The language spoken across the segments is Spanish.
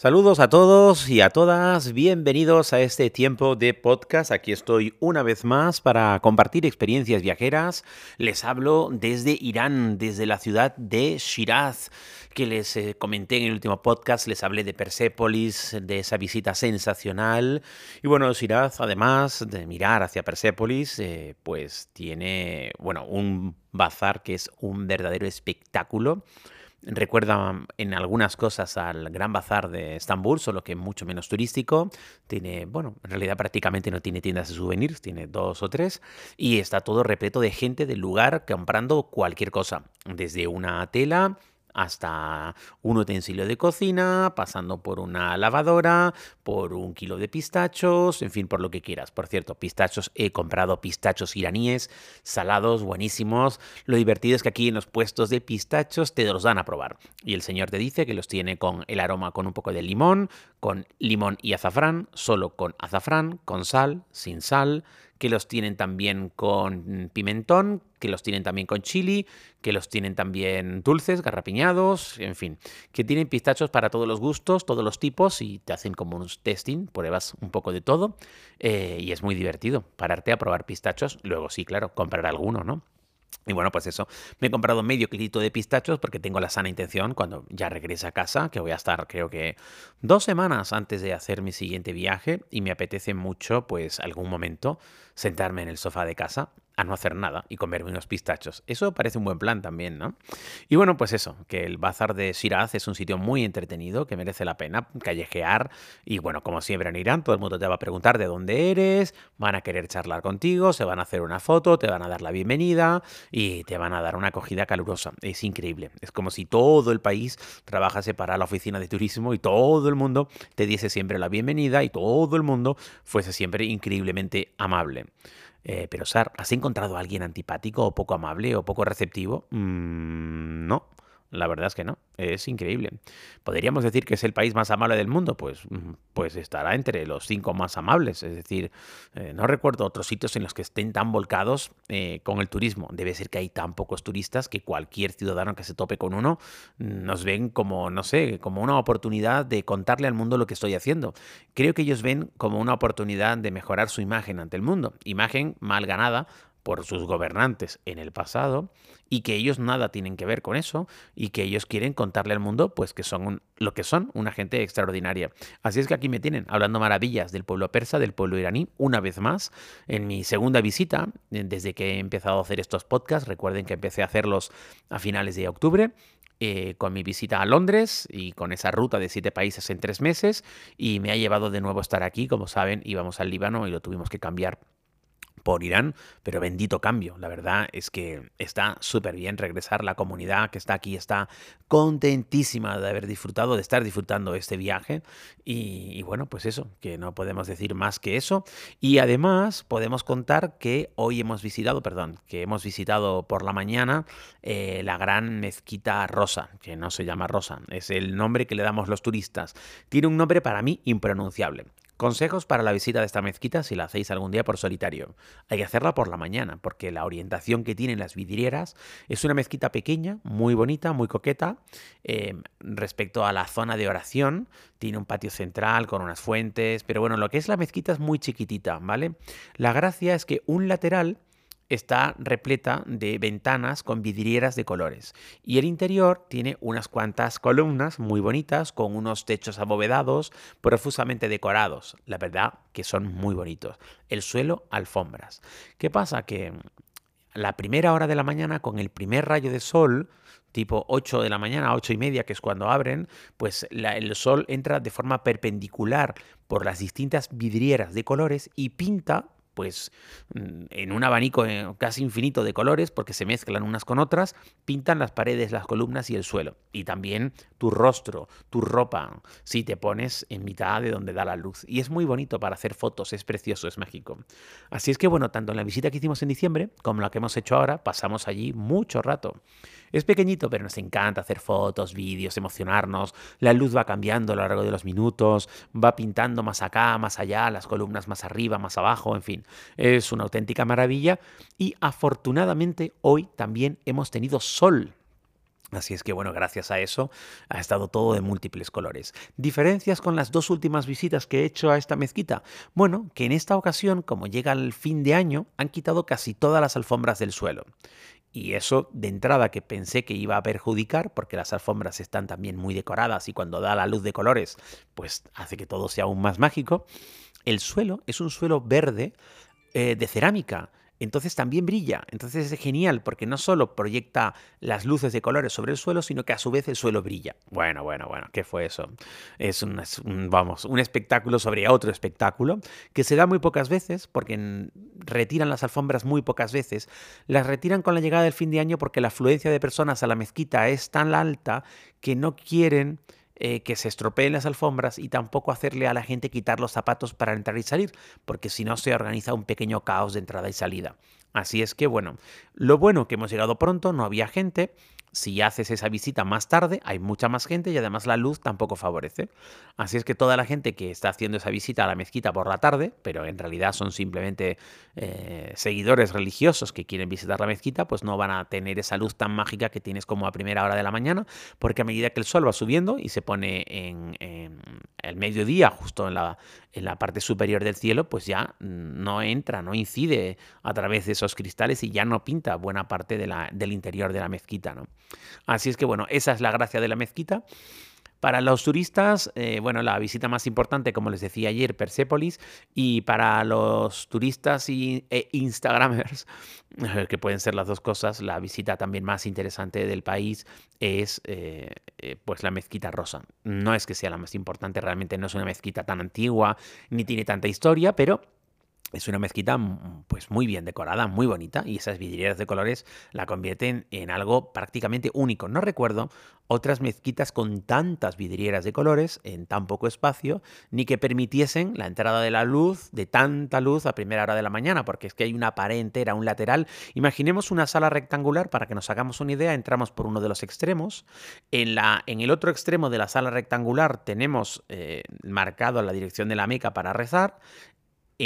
Saludos a todos y a todas, bienvenidos a este tiempo de podcast. Aquí estoy una vez más para compartir experiencias viajeras. Les hablo desde Irán, desde la ciudad de Shiraz, que les eh, comenté en el último podcast, les hablé de Persépolis, de esa visita sensacional. Y bueno, Shiraz, además de mirar hacia Persépolis, eh, pues tiene, bueno, un bazar que es un verdadero espectáculo recuerda en algunas cosas al Gran Bazar de Estambul, solo que mucho menos turístico. Tiene, bueno, en realidad prácticamente no tiene tiendas de souvenirs, tiene dos o tres. Y está todo repleto de gente del lugar comprando cualquier cosa, desde una tela hasta un utensilio de cocina, pasando por una lavadora, por un kilo de pistachos, en fin, por lo que quieras. Por cierto, pistachos, he comprado pistachos iraníes, salados, buenísimos. Lo divertido es que aquí en los puestos de pistachos te los dan a probar. Y el señor te dice que los tiene con el aroma con un poco de limón, con limón y azafrán, solo con azafrán, con sal, sin sal, que los tienen también con pimentón, que los tienen también con chili, que los tienen también dulces, garrapiñados, en fin, que tienen pistachos para todos los gustos, todos los tipos y te hacen como un testing, pruebas un poco de todo eh, y es muy divertido pararte a probar pistachos, luego sí, claro, comprar alguno, ¿no? Y bueno, pues eso, me he comprado medio kilito de pistachos porque tengo la sana intención cuando ya regrese a casa, que voy a estar creo que dos semanas antes de hacer mi siguiente viaje y me apetece mucho pues algún momento sentarme en el sofá de casa a no hacer nada y comerme unos pistachos. Eso parece un buen plan también, ¿no? Y bueno, pues eso, que el bazar de Shiraz es un sitio muy entretenido, que merece la pena callejear. Y bueno, como siempre en Irán, todo el mundo te va a preguntar de dónde eres, van a querer charlar contigo, se van a hacer una foto, te van a dar la bienvenida y te van a dar una acogida calurosa. Es increíble. Es como si todo el país trabajase para la oficina de turismo y todo el mundo te diese siempre la bienvenida y todo el mundo fuese siempre increíblemente amable. Eh, pero, Sar, ¿has encontrado a alguien antipático o poco amable o poco receptivo? Mm, no. La verdad es que no, es increíble. ¿Podríamos decir que es el país más amable del mundo? Pues, mm, pues estará entre los cinco más amables. Es decir, eh, no recuerdo otros sitios en los que estén tan volcados eh, con el turismo. Debe ser que hay tan pocos turistas que cualquier ciudadano que se tope con uno mm, nos ven como, no sé, como una oportunidad de contarle al mundo lo que estoy haciendo. Creo que ellos ven como una oportunidad de mejorar su imagen ante el mundo. Imagen mal ganada por sus gobernantes en el pasado y que ellos nada tienen que ver con eso y que ellos quieren contarle al mundo pues que son lo que son, una gente extraordinaria. Así es que aquí me tienen hablando maravillas del pueblo persa, del pueblo iraní, una vez más, en mi segunda visita, desde que he empezado a hacer estos podcasts, recuerden que empecé a hacerlos a finales de octubre, eh, con mi visita a Londres y con esa ruta de siete países en tres meses y me ha llevado de nuevo a estar aquí, como saben, íbamos al Líbano y lo tuvimos que cambiar por Irán, pero bendito cambio. La verdad es que está súper bien regresar. La comunidad que está aquí está contentísima de haber disfrutado, de estar disfrutando este viaje. Y, bueno, pues eso, que no podemos decir más que eso. Y además podemos contar que hoy hemos visitado, perdón, que hemos visitado por la mañana eh, la gran mezquita rosa, que no se llama rosa, es el nombre que le damos los turistas. Tiene un nombre para mí impronunciable. Consejos para la visita de esta mezquita si la hacéis algún día por solitario. Hay que hacerla por la mañana, porque la orientación que tienen las vidrieras es una mezquita pequeña, muy bonita, muy coqueta. Em, respecto a la zona de oración, tiene un patio central con unas fuentes, pero bueno, lo que es la mezquita es muy chiquitita, ¿vale? La gracia es que un lateral está repleta de ventanas con vidrieras de colores y el interior tiene unas cuantas columnas muy bonitas con unos techos abovedados profusamente decorados. La verdad que son muy bonitos. El suelo, alfombras. ¿Qué pasa? Que la primera hora de la mañana con el primer rayo de sol tipo 8 de la mañana, 8 y media, que es cuando abren, pues el sol entra de forma perpendicular por las distintas vidrieras de colores y pinta pues mm, en un abanico eh, casi infinito de colores, porque se mezclan unas con otras, pintan las paredes, las columnas y el suelo. Y también tu rostro, tu ropa, si te pones en mitad de donde da la luz. Y es muy bonito para hacer fotos, es precioso, es mágico. Así es que bueno, tanto en la visita que hicimos en diciembre como la que hemos hecho ahora, pasamos allí mucho rato. Es pequeñito, pero nos encanta hacer fotos, vídeos, emocionarnos. La luz va cambiando a lo largo de los minutos, va pintando más acá, más allá, las columnas más arriba, más abajo, en fin. Es una auténtica maravilla y afortunadamente hoy también hemos tenido sol. Así es que bueno, gracias a eso ha estado todo de múltiples colores. ¿Diferencias con las dos últimas visitas que he hecho a esta mezquita? Bueno, que en esta ocasión, como llega el fin de año, han quitado casi todas las alfombras del suelo. Y eso de entrada que pensé que iba a perjudicar, porque las alfombras están también muy decoradas y cuando da la luz de colores, pues hace que todo sea aún más mágico. El suelo es un suelo verde eh, de cerámica entonces también brilla. Entonces es genial porque no solo proyecta las luces de colores sobre el suelo, sino que a su vez el suelo brilla. Bueno, bueno, bueno, ¿qué fue eso? Es un, vamos, un espectáculo sobre otro espectáculo que se da muy pocas veces porque retiran las alfombras muy pocas veces. Las retiran con la llegada del fin de año porque la afluencia de personas a la mezquita es tan alta que no quieren eh, que se estropeen las alfombras y tampoco hacerle a la gente quitar los zapatos para entrar y salir, porque si no se organiza un pequeño caos de entrada y salida. Así es que bueno, lo bueno que hemos llegado pronto, no había gente, si haces esa visita más tarde, hay mucha más gente y además la luz tampoco favorece. Así es que toda la gente que está haciendo esa visita a la mezquita por la tarde, pero en realidad son simplemente eh, seguidores religiosos que quieren visitar la mezquita, pues no van a tener esa luz tan mágica que tienes como a primera hora de la mañana, porque a medida que el sol va subiendo y se pone en, el mediodía, justo en la, en la parte superior del cielo, pues ya no entra, no incide a través de esos cristales y ya no pinta buena parte de la, del interior de la mezquita. ¿no? Así es que bueno, esa es la gracia de la mezquita. Para los turistas, eh, bueno, la visita más importante, como les decía ayer, Persépolis, y para los turistas y, e Instagramers, que pueden ser las dos cosas, la visita también más interesante del país es eh, eh, pues la mezquita rosa. No es que sea la más importante, realmente no es una mezquita tan antigua, ni tiene tanta historia, pero es una mezquita mm, pues muy bien decorada, muy bonita y esas vidrieras de colores la convierten en algo prácticamente único. No recuerdo otras mezquitas con tantas vidrieras de colores en tan poco espacio ni que permitiesen la entrada de la luz, de tanta luz a primera hora de la mañana, porque es que hay una pared entera, un lateral. Imaginemos una sala rectangular para que nos hagamos una idea, entramos por uno de los extremos. En, la, en el otro extremo de la sala rectangular tenemos eh, marcado la dirección de la Meca para rezar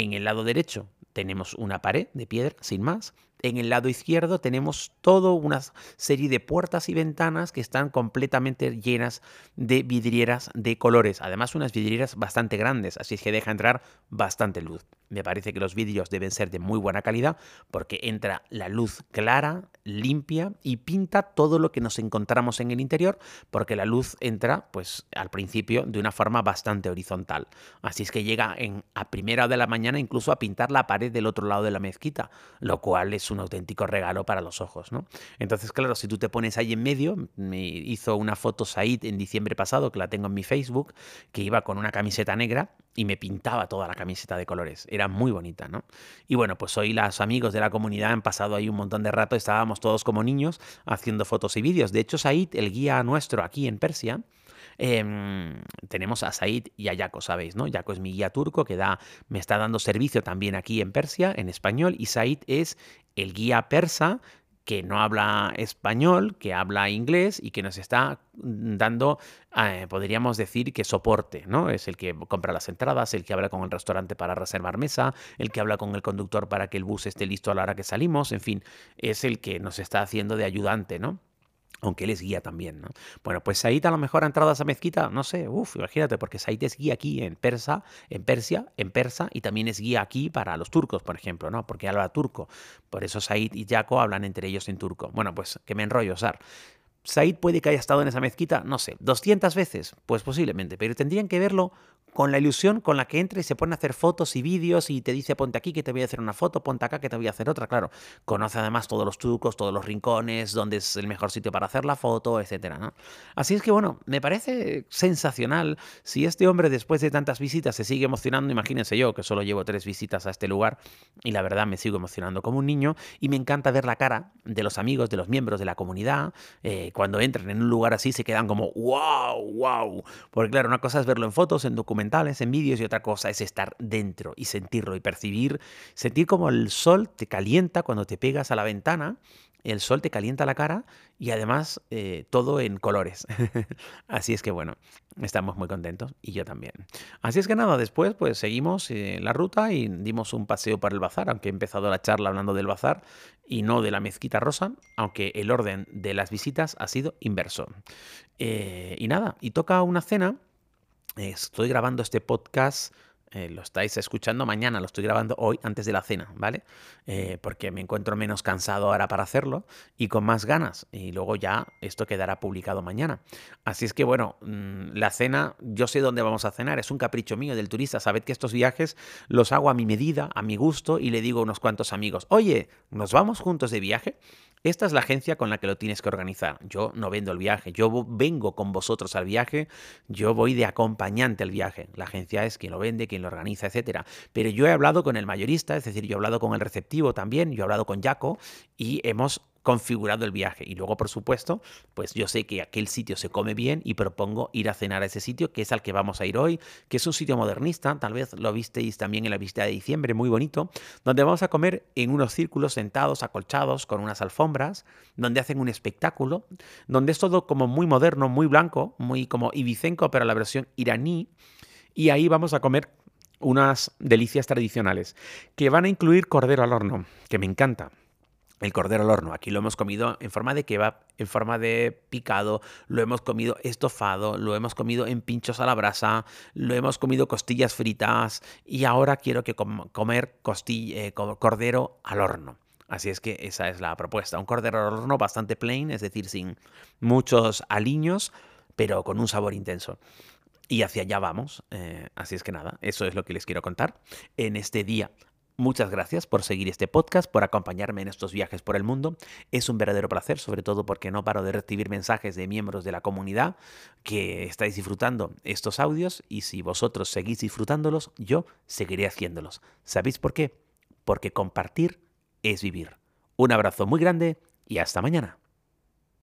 en el lado derecho tenemos una pared de piedra, sin más. En el lado izquierdo tenemos toda una serie de puertas y ventanas que están completamente llenas de vidrieras de colores. Además, unas vidrieras bastante grandes, así es que deja entrar bastante luz. Me parece que los vídeos deben ser de muy buena calidad porque entra la luz clara, limpia y pinta todo lo que nos encontramos en el interior porque la luz entra pues al principio de una forma bastante horizontal. Así es que llega en, a primera de la mañana incluso a pintar la pared del otro lado de la mezquita, lo cual es un auténtico regalo para los ojos, ¿no? Entonces, claro, si tú te pones ahí en medio, me hizo una foto Said en diciembre pasado, que la tengo en mi Facebook, que iba con una camiseta negra y me pintaba toda la camiseta de colores. Era muy bonita, ¿no? Y bueno, pues hoy los amigos de la comunidad han pasado ahí un montón de rato, estábamos todos como niños haciendo fotos y vídeos. De hecho, Said, el guía nuestro aquí en Persia, em, tenemos a Said y a Yaco, ¿sabéis? ¿no? Yaco es mi guía turco que da, me está dando servicio también aquí en Persia, en español, y Said es el guía persa que no habla español, que habla inglés y que nos está dando, eh, podríamos decir que soporte, ¿no? Es el que compra las entradas, el que habla con el restaurante para reservar mesa, el que habla con el conductor para que el bus esté listo a la hora que salimos, en fin, es el que nos está haciendo de ayudante, ¿no? Aunque él es guía también, ¿no? Bueno, pues Said a lo mejor ha entrado a esa mezquita, no sé, uff, imagínate, porque Said es guía aquí en Persa, en Persia, en Persa, y también es guía aquí para los turcos, por ejemplo, ¿no? Porque habla turco. Por eso Said y Jaco hablan entre ellos en turco. Bueno, pues que me enrollo, Sar. Said puede que haya estado en esa mezquita, no sé, 200 veces, pues posiblemente, pero tendrían que verlo con la ilusión con la que entra y se pone a hacer fotos y vídeos y te dice ponte aquí que te voy a hacer una foto, ponte acá que te voy a hacer otra, claro. Conoce además todos los trucos, todos los rincones, dónde es el mejor sitio para hacer la foto, etcétera, ¿no? Así es que bueno, me parece sensacional si este hombre después de tantas visitas se sigue emocionando, imagínense yo que solo llevo tres visitas a este lugar y la verdad me sigo emocionando como un niño y me encanta ver la cara de los amigos, de los miembros de la comunidad, eh, cuando entran en un lugar así se quedan como wow, wow, porque claro, una cosa es verlo en fotos, en documentos, en vídeos y otra cosa es estar dentro y sentirlo y percibir, sentir como el sol te calienta cuando te pegas a la ventana el sol te calienta la cara y además eh, todo en colores. Así es que bueno, estamos muy contentos y yo también. Así es que nada, después pues seguimos eh, la ruta y dimos un paseo por el bazar, aunque he empezado la charla hablando del bazar y no de la mezquita rosa, aunque el orden de las visitas ha sido inverso. Eh, y nada, y toca una cena. Estoy grabando este podcast eh, lo estáis escuchando mañana, lo estoy grabando hoy antes de la cena, ¿vale? Eh, porque me encuentro menos cansado ahora para hacerlo y con más ganas. Y luego ya esto quedará publicado mañana. Así es que bueno, mm, la cena, yo sé dónde vamos a cenar, es un capricho mío del turista. Sabed que estos viajes los hago a mi medida, a mi gusto y le digo a unos cuantos amigos, oye, ¿nos vamos juntos de viaje? Esta es la agencia con la que lo tienes que organizar. Yo no vendo el viaje, yo vengo con vosotros al viaje, yo voy de acompañante al viaje. La agencia es quien lo vende, quien lo organiza, etcétera. Pero yo he hablado con el mayorista, es decir, yo he hablado con el receptivo también, yo he hablado con Jaco y hemos configurado el viaje. Y luego, por supuesto, pues yo sé que aquel sitio se come bien y propongo ir a cenar a ese sitio, que es al que vamos a ir hoy, que es un sitio modernista, tal vez lo visteis también en la visita de diciembre, muy bonito, donde vamos a comer en unos círculos sentados, acolchados, con unas alfombras, donde hacen un espectáculo, donde es todo como muy moderno, muy blanco, muy como ibicenco, pero la versión iraní. Y ahí vamos a comer unas delicias tradicionales que van a incluir cordero al horno, que me encanta el cordero al horno. Aquí lo hemos comido en forma de kebab, en forma de picado, lo hemos comido estofado, lo hemos comido en pinchos a la brasa, lo hemos comido costillas fritas y ahora quiero que comer eh, cordero al horno. Así es que esa es la propuesta. Un cordero al horno bastante plain, es decir, sin muchos aliños, pero con un sabor intenso. Y hacia allá vamos. Eh, así es que nada, eso es lo que les quiero contar en este día Muchas gracias por seguir este podcast, por acompañarme en estos viajes por el mundo. Es un verdadero placer, sobre todo porque no paro de recibir mensajes de miembros de la comunidad que estáis disfrutando estos audios y si vosotros seguís disfrutándolos, yo seguiré haciéndolos. ¿Sabéis por qué? Porque compartir es vivir. Un abrazo muy grande y hasta mañana.